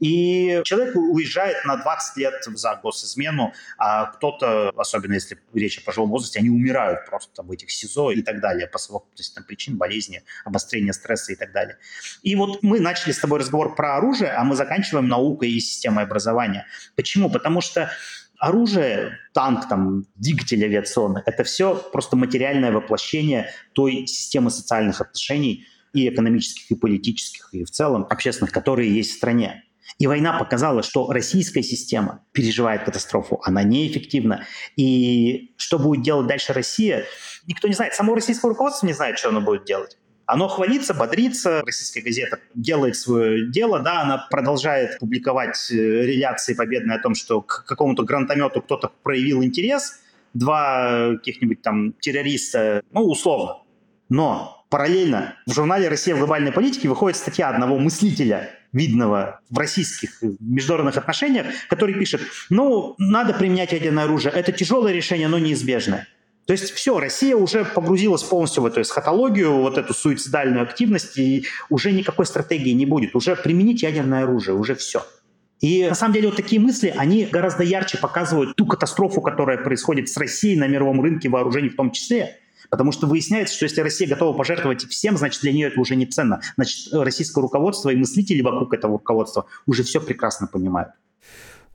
И человек уезжает на 20 лет за госизмену, а кто-то, особенно если речь о пожилом возрасте, они умирают просто в этих СИЗО и так далее по совокупности причин, болезни, обострения стресса и так далее. И вот мы начали с тобой разговор про оружие, а мы заканчиваем наукой и системой образования. Почему? Потому что оружие, танк, там, двигатель авиационный, это все просто материальное воплощение той системы социальных отношений и экономических, и политических, и в целом общественных, которые есть в стране. И война показала, что российская система переживает катастрофу, она неэффективна. И что будет делать дальше Россия, никто не знает. Само российское руководство не знает, что оно будет делать. Оно хвалится, бодрится, российская газета делает свое дело, да, она продолжает публиковать э, реляции победные о том, что к какому-то гранатомету кто-то проявил интерес, два каких-нибудь там террориста, ну, условно. Но параллельно в журнале «Россия в глобальной политике» выходит статья одного мыслителя, видного в российских международных отношениях, который пишет, ну, надо применять ядерное оружие, это тяжелое решение, но неизбежное. То есть все, Россия уже погрузилась полностью в эту эсхатологию, вот эту суицидальную активность, и уже никакой стратегии не будет. Уже применить ядерное оружие, уже все. И на самом деле вот такие мысли, они гораздо ярче показывают ту катастрофу, которая происходит с Россией на мировом рынке вооружений в том числе. Потому что выясняется, что если Россия готова пожертвовать всем, значит, для нее это уже не ценно. Значит, российское руководство и мыслители вокруг этого руководства уже все прекрасно понимают.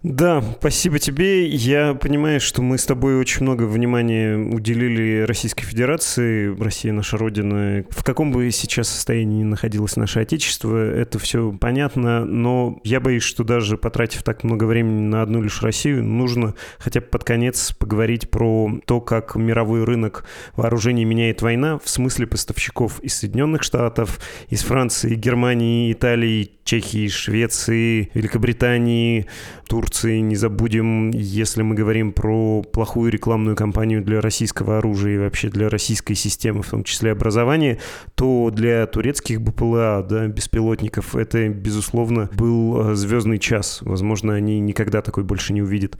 Да, спасибо тебе. Я понимаю, что мы с тобой очень много внимания уделили Российской Федерации. Россия наша родина. В каком бы сейчас состоянии ни находилось наше Отечество, это все понятно, но я боюсь, что даже потратив так много времени на одну лишь Россию, нужно хотя бы под конец поговорить про то, как мировой рынок вооружений меняет война в смысле поставщиков из Соединенных Штатов, из Франции, Германии, Италии, Чехии, Швеции, Великобритании, Турции. Не забудем, если мы говорим про плохую рекламную кампанию для российского оружия и вообще для российской системы, в том числе образования, то для турецких БПЛА, да, беспилотников, это, безусловно, был э, звездный час. Возможно, они никогда такой больше не увидят.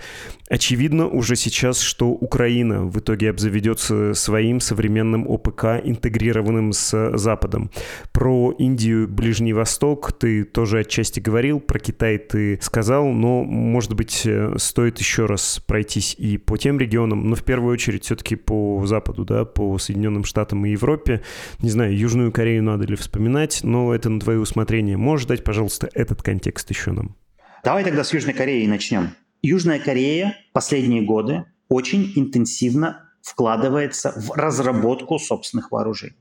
Очевидно уже сейчас, что Украина в итоге обзаведется своим современным ОПК, интегрированным с Западом. Про Индию, Ближний Восток ты тоже отчасти говорил, про Китай ты сказал, но, может быть, э, стоит еще раз пройтись и по тем регионам, но в первую очередь все-таки по Западу, да, по Соединенным Штатам и Европе. Не знаю, Южную Корею надо ли вспоминать, но это на твое усмотрение. Можешь дать, пожалуйста, этот контекст еще нам? Давай тогда с Южной Кореей начнем. Южная Корея последние годы очень интенсивно вкладывается в разработку собственных вооружений.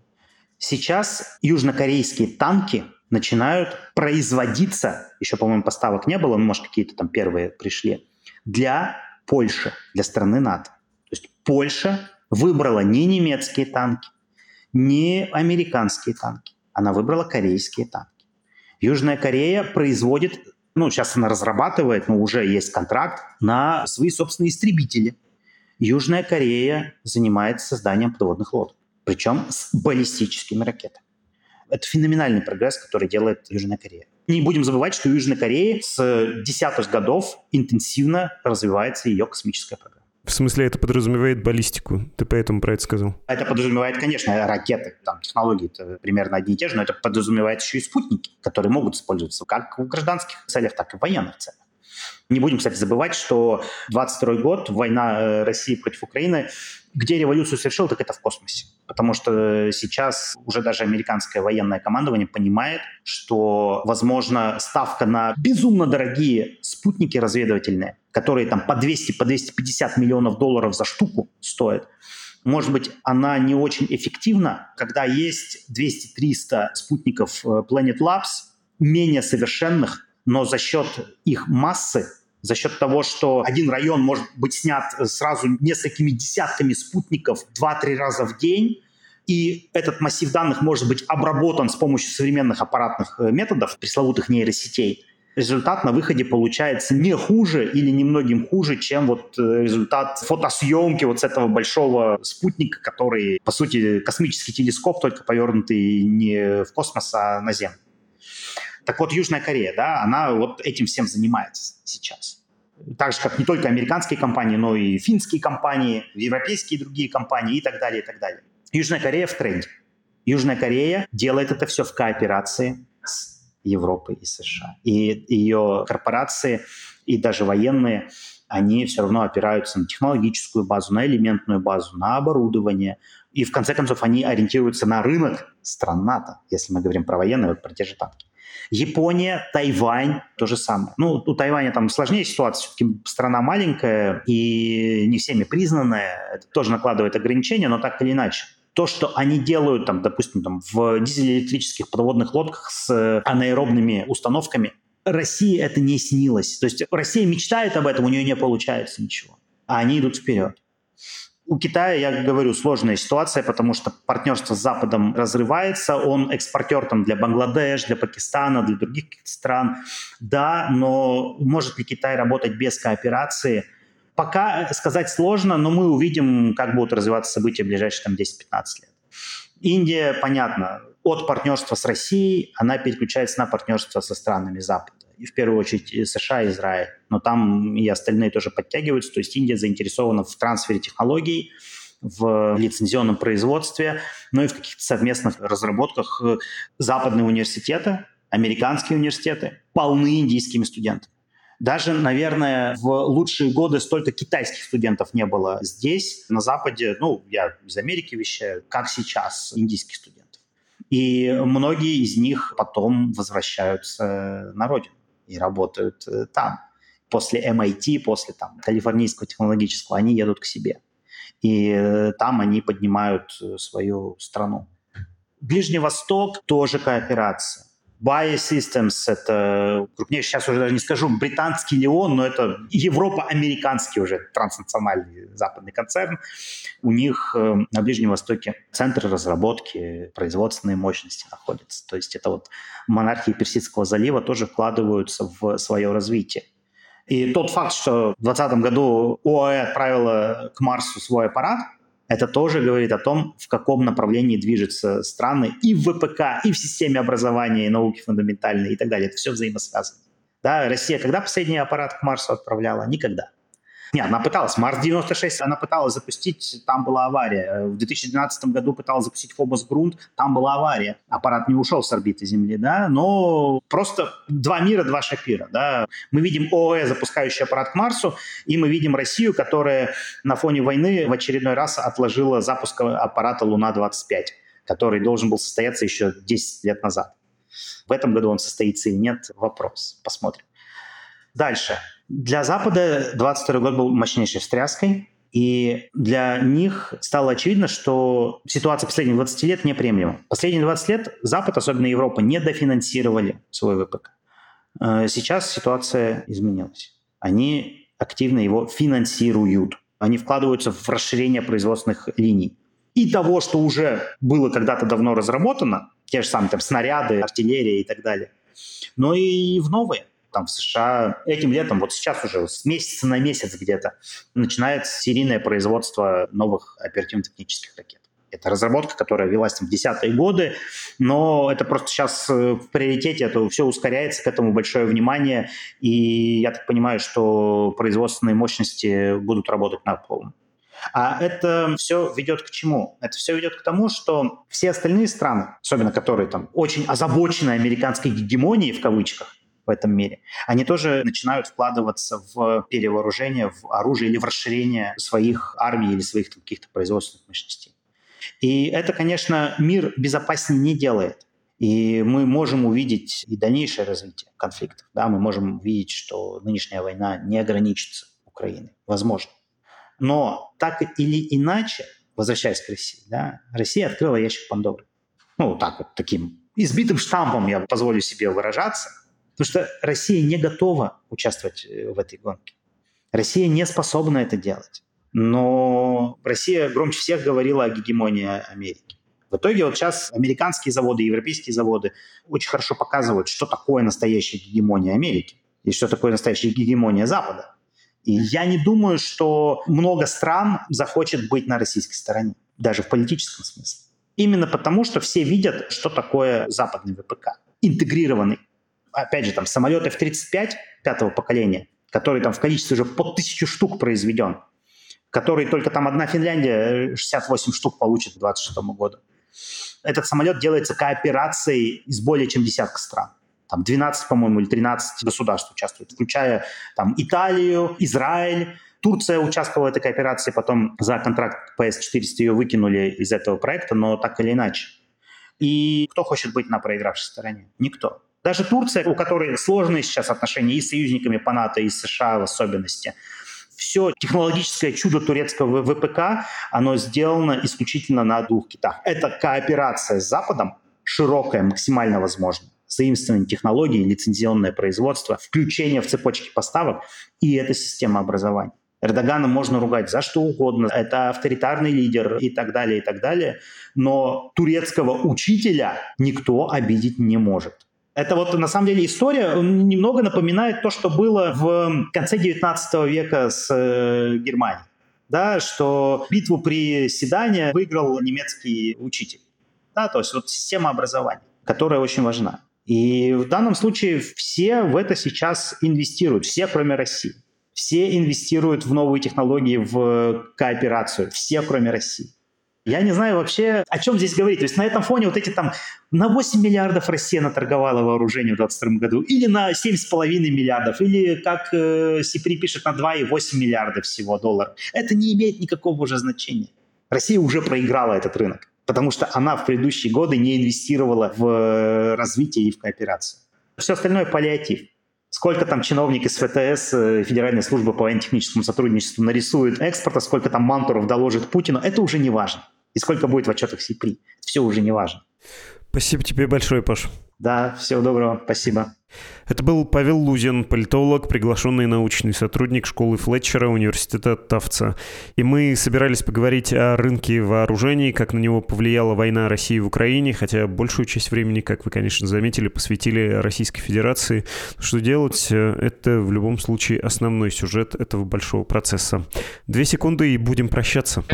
Сейчас южнокорейские танки начинают производиться, еще, по-моему, поставок не было, но, может, какие-то там первые пришли, для Польши, для страны НАТО. То есть Польша выбрала не немецкие танки, не американские танки, она выбрала корейские танки. Южная Корея производит, ну, сейчас она разрабатывает, но уже есть контракт на свои собственные истребители. Южная Корея занимается созданием подводных лодок, причем с баллистическими ракетами. Это феноменальный прогресс, который делает Южная Корея. Не будем забывать, что у Южной Кореи с десятых годов интенсивно развивается ее космическая программа. В смысле, это подразумевает баллистику? Ты поэтому про это сказал? Это подразумевает, конечно, ракеты. Там технологии примерно одни и те же, но это подразумевает еще и спутники, которые могут использоваться как в гражданских целях, так и в военных целях. Не будем, кстати, забывать, что 22 год, война э, России против Украины, где революцию совершил, так это в космосе. Потому что сейчас уже даже американское военное командование понимает, что, возможно, ставка на безумно дорогие спутники разведывательные, которые там по 200, по 250 миллионов долларов за штуку стоят, может быть, она не очень эффективна, когда есть 200-300 спутников э, Planet Labs, менее совершенных, но за счет их массы за счет того, что один район может быть снят сразу несколькими десятками спутников 2-3 раза в день, и этот массив данных может быть обработан с помощью современных аппаратных э, методов, пресловутых нейросетей, результат на выходе получается не хуже или немногим хуже, чем вот э, результат фотосъемки вот с этого большого спутника, который, по сути, космический телескоп, только повернутый не в космос, а на Землю. Так вот, Южная Корея, да, она вот этим всем занимается сейчас. Так же, как не только американские компании, но и финские компании, европейские другие компании и так далее, и так далее. Южная Корея в тренде. Южная Корея делает это все в кооперации с Европой и США. И ее корпорации и даже военные, они все равно опираются на технологическую базу, на элементную базу, на оборудование. И в конце концов они ориентируются на рынок стран НАТО, если мы говорим про военные, вот про те же танки. Япония, Тайвань, то же самое. Ну, у Тайваня там сложнее ситуация, все-таки страна маленькая и не всеми признанная. Это тоже накладывает ограничения, но так или иначе то, что они делают, там, допустим, там, в дизель-электрических подводных лодках с анаэробными установками, России это не снилось. То есть Россия мечтает об этом, у нее не получается ничего. А они идут вперед. У Китая, я говорю, сложная ситуация, потому что партнерство с Западом разрывается. Он экспортер там, для Бангладеш, для Пакистана, для других стран. Да, но может ли Китай работать без кооперации? Пока сказать сложно, но мы увидим, как будут развиваться события в ближайшие там, 10-15 лет. Индия, понятно, от партнерства с Россией она переключается на партнерство со странами Запада. В первую очередь США и Израиль. Но там и остальные тоже подтягиваются. То есть Индия заинтересована в трансфере технологий, в лицензионном производстве, ну и в каких-то совместных разработках. Западные университеты, американские университеты полны индийскими студентами. Даже, наверное, в лучшие годы столько китайских студентов не было здесь, на Западе, ну, я из Америки вещаю, как сейчас индийских студентов. И многие из них потом возвращаются на родину и работают э, там. После MIT, после там, Калифорнийского технологического, они едут к себе. И э, там они поднимают э, свою страну. Ближний Восток тоже кооперация. Biosystems — это крупнейший, сейчас уже даже не скажу, британский ли он, но это Европа-американский уже транснациональный западный концерн. У них э, на Ближнем Востоке центр разработки, производственные мощности находятся. То есть это вот монархии Персидского залива тоже вкладываются в свое развитие. И тот факт, что в 2020 году ОАЭ отправила к Марсу свой аппарат — это тоже говорит о том, в каком направлении движутся страны и в ВПК, и в системе образования, и науки фундаментальной и так далее. Это все взаимосвязано. Да, Россия когда последний аппарат к Марсу отправляла? Никогда. Нет, она пыталась. Марс-96 она пыталась запустить, там была авария. В 2012 году пыталась запустить Фобос Грунт, там была авария. Аппарат не ушел с орбиты Земли, да, но просто два мира, два шапира, да. Мы видим ООЭ, запускающий аппарат к Марсу, и мы видим Россию, которая на фоне войны в очередной раз отложила запуск аппарата Луна-25, который должен был состояться еще 10 лет назад. В этом году он состоится или нет, вопрос. Посмотрим. Дальше. Для Запада 22 год был мощнейшей встряской, и для них стало очевидно, что ситуация последних 20 лет неприемлема. Последние 20 лет Запад, особенно Европа, не дофинансировали свой ВПК. Э, сейчас ситуация изменилась. Они активно его финансируют. Они вкладываются в расширение производственных линий. И того, что уже было когда-то давно разработано, те же самые там снаряды, артиллерия и так далее, но и в новые там в США этим летом, вот сейчас уже с месяца на месяц где-то, начинается серийное производство новых оперативно-технических ракет. Это разработка, которая велась там в десятые годы, но это просто сейчас э, в приоритете, это все ускоряется, к этому большое внимание, и я так понимаю, что производственные мощности будут работать на полном. А это все ведет к чему? Это все ведет к тому, что все остальные страны, особенно которые там очень озабочены американской гегемонией в кавычках, в этом мире, они тоже начинают вкладываться в перевооружение, в оружие или в расширение своих армий или своих каких-то производственных мощностей. И это, конечно, мир безопаснее не делает. И мы можем увидеть и дальнейшее развитие конфликтов. Да? Мы можем увидеть, что нынешняя война не ограничится Украиной. Возможно. Но так или иначе, возвращаясь к России, да, Россия открыла ящик Пандоры. Ну, так вот, таким избитым штампом я позволю себе выражаться – Потому что Россия не готова участвовать э, в этой гонке. Россия не способна это делать. Но Россия громче всех говорила о гегемонии Америки. В итоге вот сейчас американские заводы, европейские заводы очень хорошо показывают, что такое настоящая гегемония Америки и что такое настоящая гегемония Запада. И я не думаю, что много стран захочет быть на российской стороне, даже в политическом смысле. Именно потому, что все видят, что такое западный ВПК, интегрированный опять же, там, самолеты F-35 пятого поколения, который там в количестве уже по тысячу штук произведен, который только там одна Финляндия 68 штук получит к 2026 году. Этот самолет делается кооперацией из более чем десятка стран. Там 12, по-моему, или 13 государств участвуют, включая там Италию, Израиль, Турция участвовала в этой кооперации, потом за контракт PS-400 ее выкинули из этого проекта, но так или иначе. И кто хочет быть на проигравшей стороне? Никто. Даже Турция, у которой сложные сейчас отношения и с союзниками по НАТО, и с США в особенности, все технологическое чудо турецкого ВПК, оно сделано исключительно на двух китах. Это кооперация с Западом, широкая, максимально возможно, заимствование технологий, лицензионное производство, включение в цепочки поставок, и это система образования. Эрдогана можно ругать за что угодно, это авторитарный лидер и так далее, и так далее, но турецкого учителя никто обидеть не может. Это вот на самом деле история немного напоминает то, что было в конце 19 века с э, Германией. Да, что битву при Седане выиграл немецкий учитель. Да, то есть вот система образования, которая очень важна. И в данном случае все в это сейчас инвестируют, все, кроме России. Все инвестируют в новые технологии, в кооперацию, все, кроме России. Я не знаю вообще, о чем здесь говорить. То есть на этом фоне вот эти там на 8 миллиардов Россия наторговала вооружение в 2022 году, или на 7,5 миллиардов, или, как э, Сипри пишет, на 2,8 миллиарда всего долларов. Это не имеет никакого уже значения. Россия уже проиграла этот рынок, потому что она в предыдущие годы не инвестировала в э, развитие и в кооперацию. Все остальное паллиатив. Сколько там чиновник из ФТС, э, Федеральной службы по военно-техническому сотрудничеству, нарисует экспорта, сколько там мантуров доложит Путину, это уже не важно. И сколько будет в отчетах СИПРИ, все уже не важно. Спасибо тебе большое, Паш. Да, всего доброго, спасибо. Это был Павел Лузин, политолог, приглашенный научный сотрудник школы Флетчера университета Тавца. И мы собирались поговорить о рынке вооружений, как на него повлияла война России в Украине, хотя большую часть времени, как вы, конечно, заметили, посвятили Российской Федерации. Что делать? Это в любом случае основной сюжет этого большого процесса. Две секунды и будем прощаться.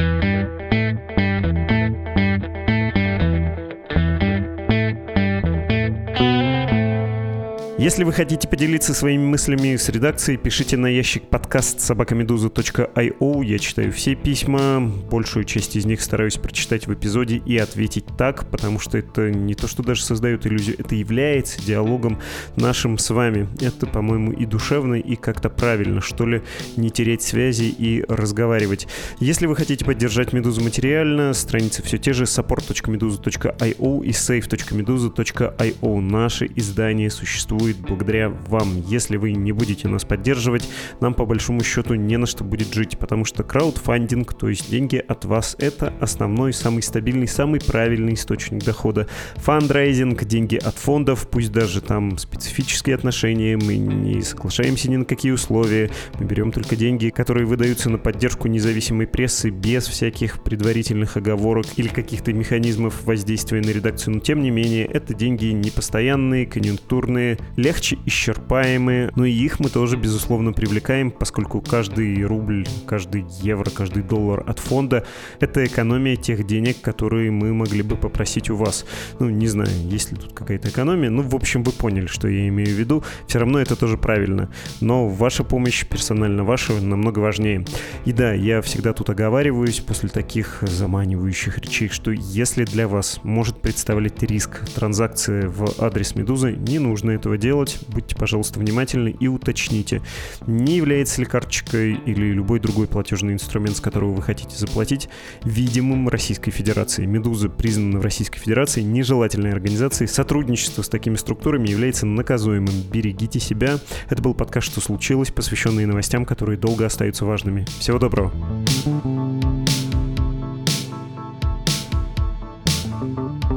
Если вы хотите поделиться своими мыслями с редакцией, пишите на ящик подкаст собакамедуза.io. Я читаю все письма, большую часть из них стараюсь прочитать в эпизоде и ответить так, потому что это не то, что даже создает иллюзию, это является диалогом нашим с вами. Это, по-моему, и душевно, и как-то правильно, что ли, не терять связи и разговаривать. Если вы хотите поддержать Медузу материально, страницы все те же support.meduza.io и save.meduza.io. Наши издания существуют существует благодаря вам. Если вы не будете нас поддерживать, нам по большому счету не на что будет жить, потому что краудфандинг, то есть деньги от вас, это основной, самый стабильный, самый правильный источник дохода. Фандрайзинг, деньги от фондов, пусть даже там специфические отношения, мы не соглашаемся ни на какие условия, мы берем только деньги, которые выдаются на поддержку независимой прессы без всяких предварительных оговорок или каких-то механизмов воздействия на редакцию, но тем не менее это деньги непостоянные, конъюнктурные, легче исчерпаемые, но и их мы тоже, безусловно, привлекаем, поскольку каждый рубль, каждый евро, каждый доллар от фонда — это экономия тех денег, которые мы могли бы попросить у вас. Ну, не знаю, есть ли тут какая-то экономия, ну, в общем, вы поняли, что я имею в виду. Все равно это тоже правильно. Но ваша помощь, персонально ваша, намного важнее. И да, я всегда тут оговариваюсь после таких заманивающих речей, что если для вас может представлять риск транзакции в адрес Медузы, не нужно этого делать делать, будьте, пожалуйста, внимательны и уточните, не является ли карточкой или любой другой платежный инструмент, с которого вы хотите заплатить, видимым Российской Федерации. «Медуза» признана в Российской Федерации нежелательной организацией. Сотрудничество с такими структурами является наказуемым. Берегите себя. Это был подкаст «Что случилось?», посвященный новостям, которые долго остаются важными. Всего доброго. thank you